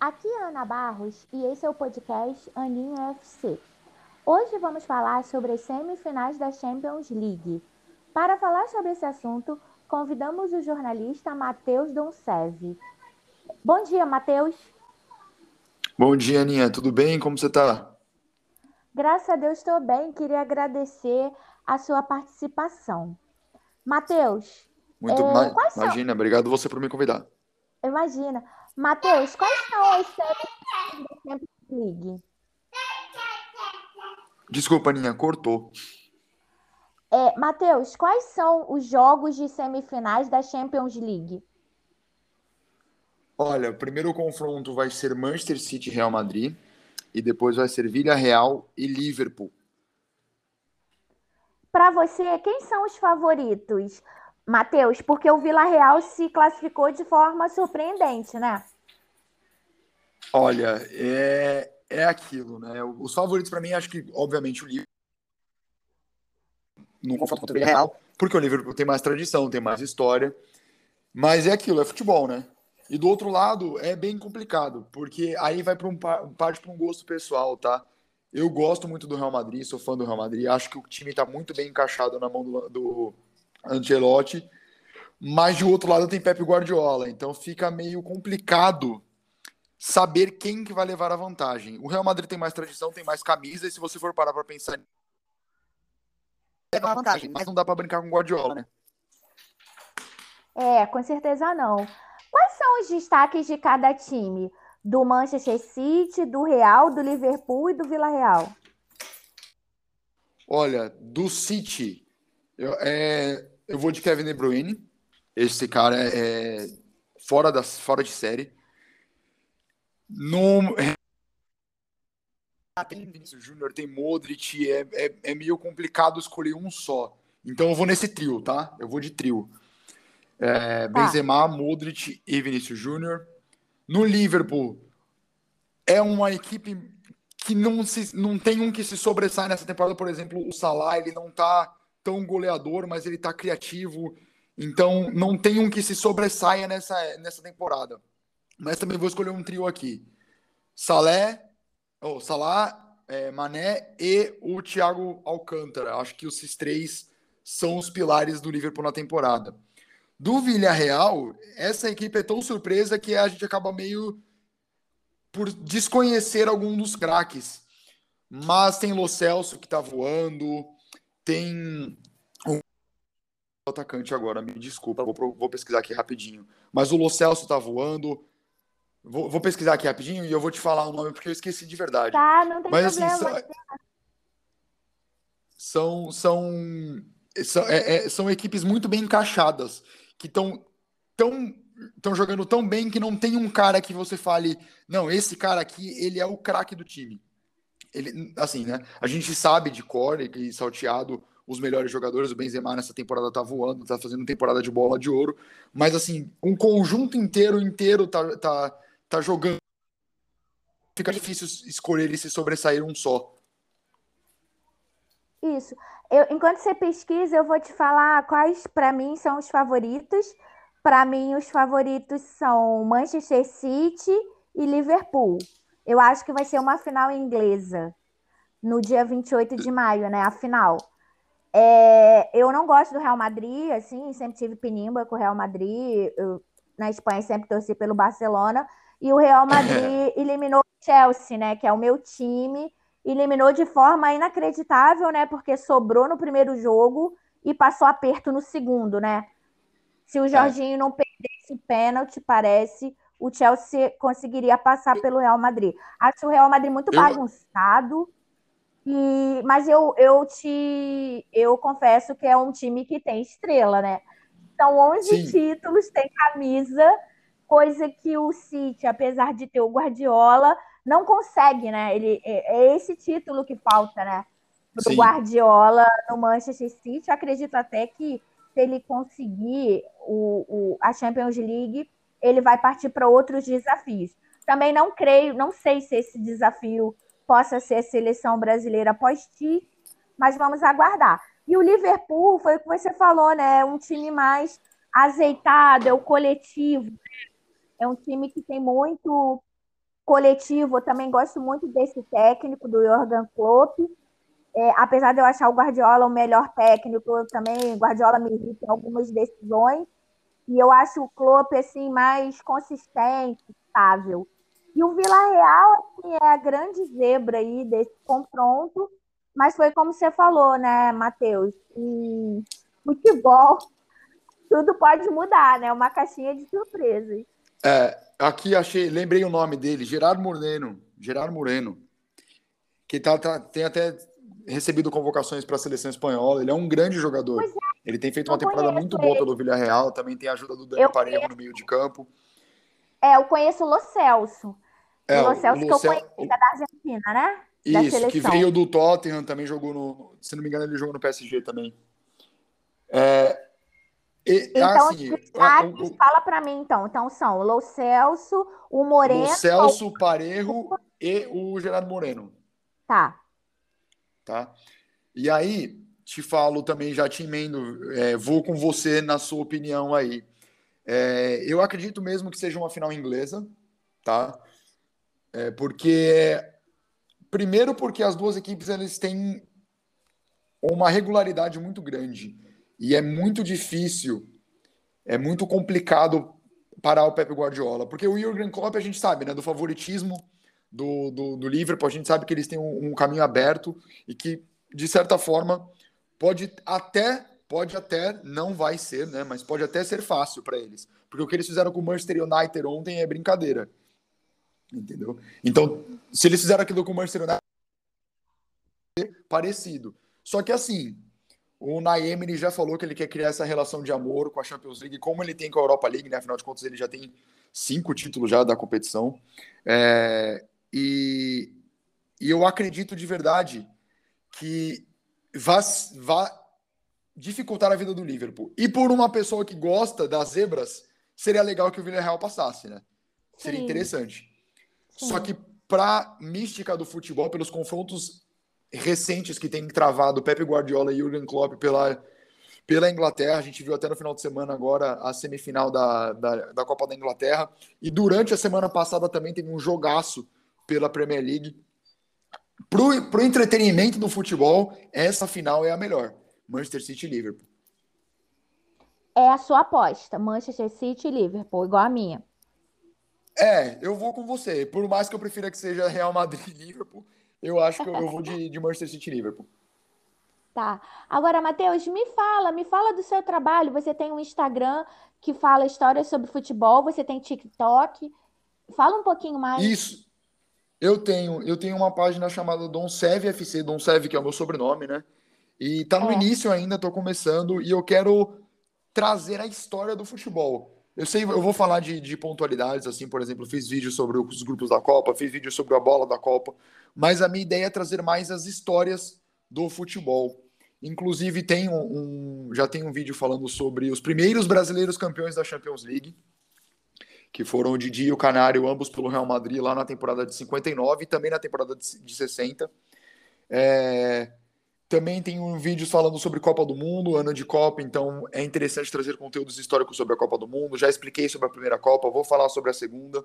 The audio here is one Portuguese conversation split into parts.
Aqui é Ana Barros e esse é o podcast Aninho FC. Hoje vamos falar sobre as semifinais da Champions League. Para falar sobre esse assunto, convidamos o jornalista Matheus Doncev. Bom dia, Matheus. Bom dia, Aninha. Tudo bem? Como você está? Graças a Deus estou bem. Queria agradecer a sua participação. Matheus. Muito ma imagina, são... obrigado você por me convidar. Imagina. Matheus, quais são as séries da Champions League? Desculpa, Aninha, cortou. É, Matheus, quais são os jogos de semifinais da Champions League? Olha, o primeiro confronto vai ser Manchester City Real Madrid e depois vai ser Villarreal e Liverpool. Para você, quem são os favoritos? Matheus, porque o Vila Real se classificou de forma surpreendente, né? Olha, é, é aquilo, né? Os favoritos para mim, acho que, obviamente, o Liverpool. No confronto contra o Vila Real, porque o Liverpool tem mais tradição, tem mais história. Mas é aquilo, é futebol, né? E do outro lado, é bem complicado, porque aí vai para um parte para um gosto pessoal, tá? Eu gosto muito do Real Madrid, sou fã do Real Madrid, acho que o time está muito bem encaixado na mão do, do Ancelotti, mas de outro lado tem Pepe Guardiola, então fica meio complicado saber quem que vai levar a vantagem. O Real Madrid tem mais tradição, tem mais camisa, e se você for parar para pensar leva a vantagem, mas não dá para brincar com o Guardiola, né? É, com certeza não. Quais são os destaques de cada time? Do Manchester City, do Real, do Liverpool e do Vila Real? Olha, do City, eu, é, eu vou de Kevin De Bruyne. Esse cara é, é fora, das, fora de série. No... Tem Vinícius Júnior, tem Modric, é, é, é meio complicado escolher um só. Então eu vou nesse trio, tá? Eu vou de trio. É, tá. Benzema, Modric e Vinícius Júnior. No Liverpool, é uma equipe que não, se, não tem um que se sobressai nessa temporada, por exemplo, o Salah, ele não tá tão goleador, mas ele tá criativo. Então, não tem um que se sobressaia nessa, nessa temporada. Mas também vou escolher um trio aqui. Salé, oh, Salah, é, Mané e o Thiago Alcântara. Acho que esses três são os pilares do Liverpool na temporada. Do Villarreal, essa equipe é tão surpresa que a gente acaba meio por desconhecer algum dos craques. Mas tem Lo Celso que tá voando, tem o atacante agora, me desculpa, vou, vou pesquisar aqui rapidinho. Mas o Lo Celso tá voando. Vou, vou, pesquisar aqui rapidinho e eu vou te falar o nome porque eu esqueci de verdade. Tá, não tem Mas, assim, problema. Assim, são, são, são, é, é, são equipes muito bem encaixadas, que estão tão, tão jogando tão bem que não tem um cara que você fale, não, esse cara aqui, ele é o craque do time ele, assim, né? A gente sabe de cor e salteado os melhores jogadores. O Benzema nessa temporada tá voando, tá fazendo temporada de bola de ouro. Mas, assim, um conjunto inteiro, inteiro tá, tá, tá jogando. Fica difícil escolher e se sobressair um só. Isso. Eu, enquanto você pesquisa, eu vou te falar quais, para mim, são os favoritos. Para mim, os favoritos são Manchester City e Liverpool. Eu acho que vai ser uma final inglesa no dia 28 de maio, né? A final. É, eu não gosto do Real Madrid, assim, sempre tive pinimba com o Real Madrid. Eu, na Espanha sempre torci pelo Barcelona. E o Real Madrid eliminou o Chelsea, né? Que é o meu time. Eliminou de forma inacreditável, né? Porque sobrou no primeiro jogo e passou aperto no segundo, né? Se o é. Jorginho não perdesse o pênalti, parece, o Chelsea conseguiria passar pelo Real Madrid. Acho o Real Madrid muito eu... bagunçado. E, mas eu, eu te eu confesso que é um time que tem estrela, né? São 11 Sim. títulos, tem camisa, coisa que o City, apesar de ter o Guardiola, não consegue, né? Ele, é, é esse título que falta, né? Pro Guardiola no Manchester City. Eu acredito até que se ele conseguir o, o, a Champions League, ele vai partir para outros desafios. Também não creio, não sei se esse desafio possa ser a seleção brasileira após ti, mas vamos aguardar. E o Liverpool, foi o que você falou, né? É um time mais azeitado, é o coletivo. Né? É um time que tem muito coletivo, eu também gosto muito desse técnico, do Jürgen Klopp. É, apesar de eu achar o Guardiola o melhor técnico, eu também, Guardiola me irrita em algumas decisões. E eu acho o Klopp, assim, mais consistente, estável. E o Vila Real, assim, é a grande zebra aí desse confronto. Mas foi como você falou, né, Matheus? Em futebol, tudo pode mudar, né? Uma caixinha de surpresas. É, aqui achei, lembrei o nome dele, Gerardo Moreno. Gerardo Moreno. Que tá, tá tem até recebido convocações para a seleção espanhola. Ele é um grande jogador. É, ele tem feito uma temporada muito boa pelo Villarreal. Também tem a ajuda do Dani Parejo no meio de campo. É, eu conheço o Lo Celso. É, o Lo Celso que eu é da Argentina, né? Da Isso, seleção. que veio do Tottenham, também jogou no. Se não me engano, ele jogou no PSG também. É, e, então, assim, os fala para mim, então. Então são o Lo Celso, o Moreno. Lo Celso, o Parejo e o Gerardo Moreno. Tá. Tá. E aí, te falo também, já te emendo, é, vou com você na sua opinião aí. É, eu acredito mesmo que seja uma final inglesa, tá? É, porque primeiro porque as duas equipes eles têm uma regularidade muito grande e é muito difícil, é muito complicado parar o Pep Guardiola, porque o Jurgen Klopp a gente sabe, né, do favoritismo do, do, do Liverpool, a gente sabe que eles têm um, um caminho aberto e que de certa forma pode até pode até, não vai ser, né? Mas pode até ser fácil para eles. Porque o que eles fizeram com o Manchester United ontem é brincadeira. Entendeu? Então, se eles fizeram aquilo com o Manchester United, parecido. Só que assim, o Naemi já falou que ele quer criar essa relação de amor com a Champions League, como ele tem com a Europa League, né? Afinal de contas, ele já tem cinco títulos já da competição. É, e, e eu acredito de verdade que vá, vá dificultar a vida do Liverpool. E por uma pessoa que gosta das zebras, seria legal que o Villarreal passasse, né? Seria Sim. interessante. Sim. Só que para mística do futebol, pelos confrontos recentes que tem travado Pepe Guardiola e Jurgen Klopp pela, pela Inglaterra, a gente viu até no final de semana agora a semifinal da, da, da Copa da Inglaterra, e durante a semana passada também teve um jogaço pela Premier League. Pro, pro entretenimento do futebol, essa final é a melhor. Manchester City e Liverpool. É a sua aposta, Manchester City e Liverpool, igual a minha. É, eu vou com você. Por mais que eu prefira que seja Real Madrid e Liverpool, eu acho que eu, vou de, de Manchester City e Liverpool. Tá. Agora, Matheus, me fala, me fala do seu trabalho. Você tem um Instagram que fala histórias sobre futebol, você tem TikTok. Fala um pouquinho mais. Isso. Eu tenho, eu tenho uma página chamada Dom Sev FC, Dom Sev, que é o meu sobrenome, né? E tá no é. início ainda, tô começando, e eu quero trazer a história do futebol. Eu sei, eu vou falar de, de pontualidades, assim, por exemplo, fiz vídeo sobre os grupos da Copa, fiz vídeo sobre a bola da Copa, mas a minha ideia é trazer mais as histórias do futebol. Inclusive, tem um, um já tem um vídeo falando sobre os primeiros brasileiros campeões da Champions League, que foram o Didi e o Canário, ambos pelo Real Madrid, lá na temporada de 59 e também na temporada de, de 60. É, também tem um vídeo falando sobre Copa do Mundo, ano de Copa, então é interessante trazer conteúdos históricos sobre a Copa do Mundo. Já expliquei sobre a primeira Copa, vou falar sobre a segunda.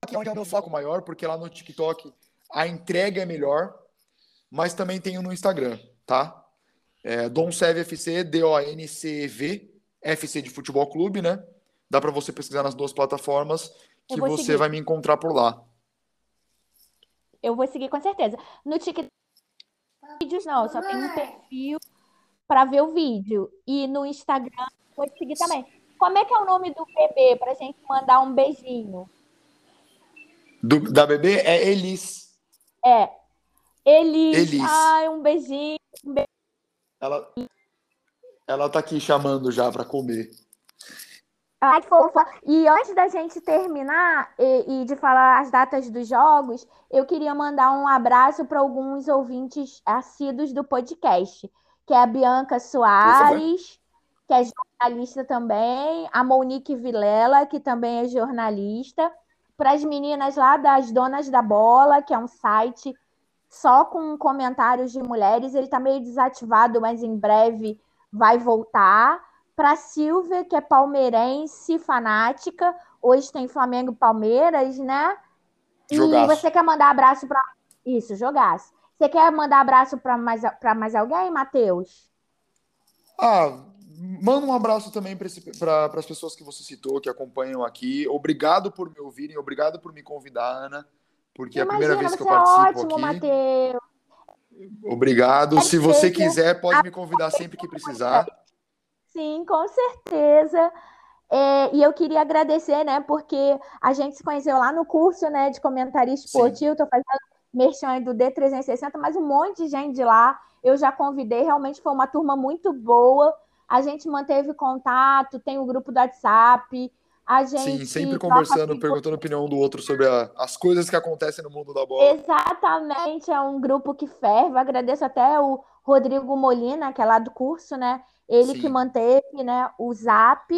Aqui é onde é o meu foco maior, porque lá no TikTok a entrega é melhor, mas também tenho no Instagram, tá? É Doncev FC, D-O-N-C-V, FC de Futebol Clube, né? Dá para você pesquisar nas duas plataformas que você seguir. vai me encontrar por lá. Eu vou seguir com certeza. No TikTok vídeos, não, só tem um perfil para ver o vídeo. E no Instagram vou te seguir também. Como é que é o nome do bebê para a gente mandar um beijinho? Do, da bebê é Elis. É. Elis. Elis. Ai, um beijinho. Um beijinho. Ela, ela tá aqui chamando já para comer. Ai, fofa. E antes da gente terminar e, e, de falar as datas dos jogos, eu queria mandar um abraço para alguns ouvintes assíduos do podcast, que é a Bianca Soares, que é jornalista também, a Monique Vilela, que também é jornalista, para as meninas lá das Donas da Bola, que é um site só com comentários de mulheres. Ele está meio desativado, mas em breve vai voltar Para Silvia, que é palmeirense, fanática. Hoje tem Flamengo e Palmeiras, né? Jogaço. E você quer mandar abraço para. Isso, jogasse. Você quer mandar abraço para mais, mais alguém, Matheus? Ah, manda um abraço também para as pessoas que você citou, que acompanham aqui. Obrigado por me ouvirem, obrigado por me convidar, Ana, porque Imagina, é a primeira vez que eu participo é ótimo, aqui. Mateus. Obrigado. É Se você quiser, pode me convidar sempre que precisar. Sim, com certeza. É, e eu queria agradecer, né, porque a gente se conheceu lá no curso, né, de comentarista esportivo. Estou fazendo merchan do D360, mas um monte de gente de lá eu já convidei. Realmente foi uma turma muito boa. A gente manteve contato, tem o grupo do WhatsApp. A gente Sim, sempre conversando, perguntando a opinião do outro sobre a, as coisas que acontecem no mundo da bola. Exatamente, é um grupo que ferve. Agradeço até o Rodrigo Molina, que é lá do curso, né? Ele Sim. que manteve né, o zap.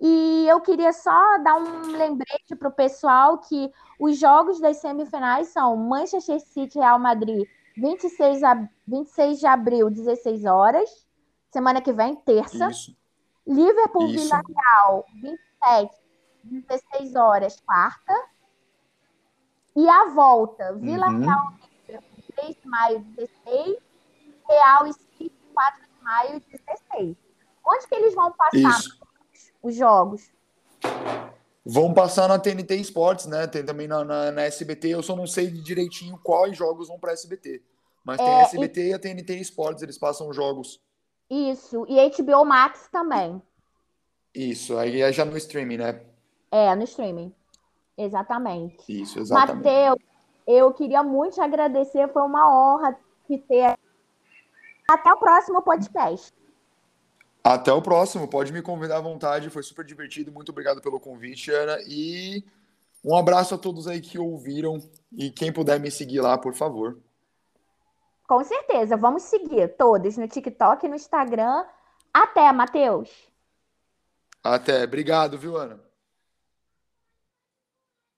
E eu queria só dar um lembrete para o pessoal que os jogos das semifinais são Manchester City Real Madrid, 26, a, 26 de abril, 16 horas. Semana que vem, terça. Isso. Liverpool Isso. Vila Real, 27 16 horas, quarta. E a volta, Vila uhum. Real, 3 de maio, 16. Real e City, 4 de maio, 16. Onde que eles vão passar Isso. os jogos? Vão passar na TNT Esportes, né? Tem também na, na, na, SBT. Eu só não sei direitinho quais jogos vão para SBT. Mas tem é, a SBT e... e a TNT Esportes, eles passam jogos. Isso, e HBO Max também. Isso, aí é já no streaming, né? É, no streaming. Exatamente. Isso, exatamente. Matheus, eu queria muito te agradecer, foi uma honra te ter. Até o próximo podcast. Até o próximo, pode me convidar à vontade, foi super divertido. Muito obrigado pelo convite, Ana. E um abraço a todos aí que ouviram. E quem puder me seguir lá, por favor. Com certeza, vamos seguir todos no TikTok e no Instagram. Até, Matheus. Até, obrigado, viu, Ana?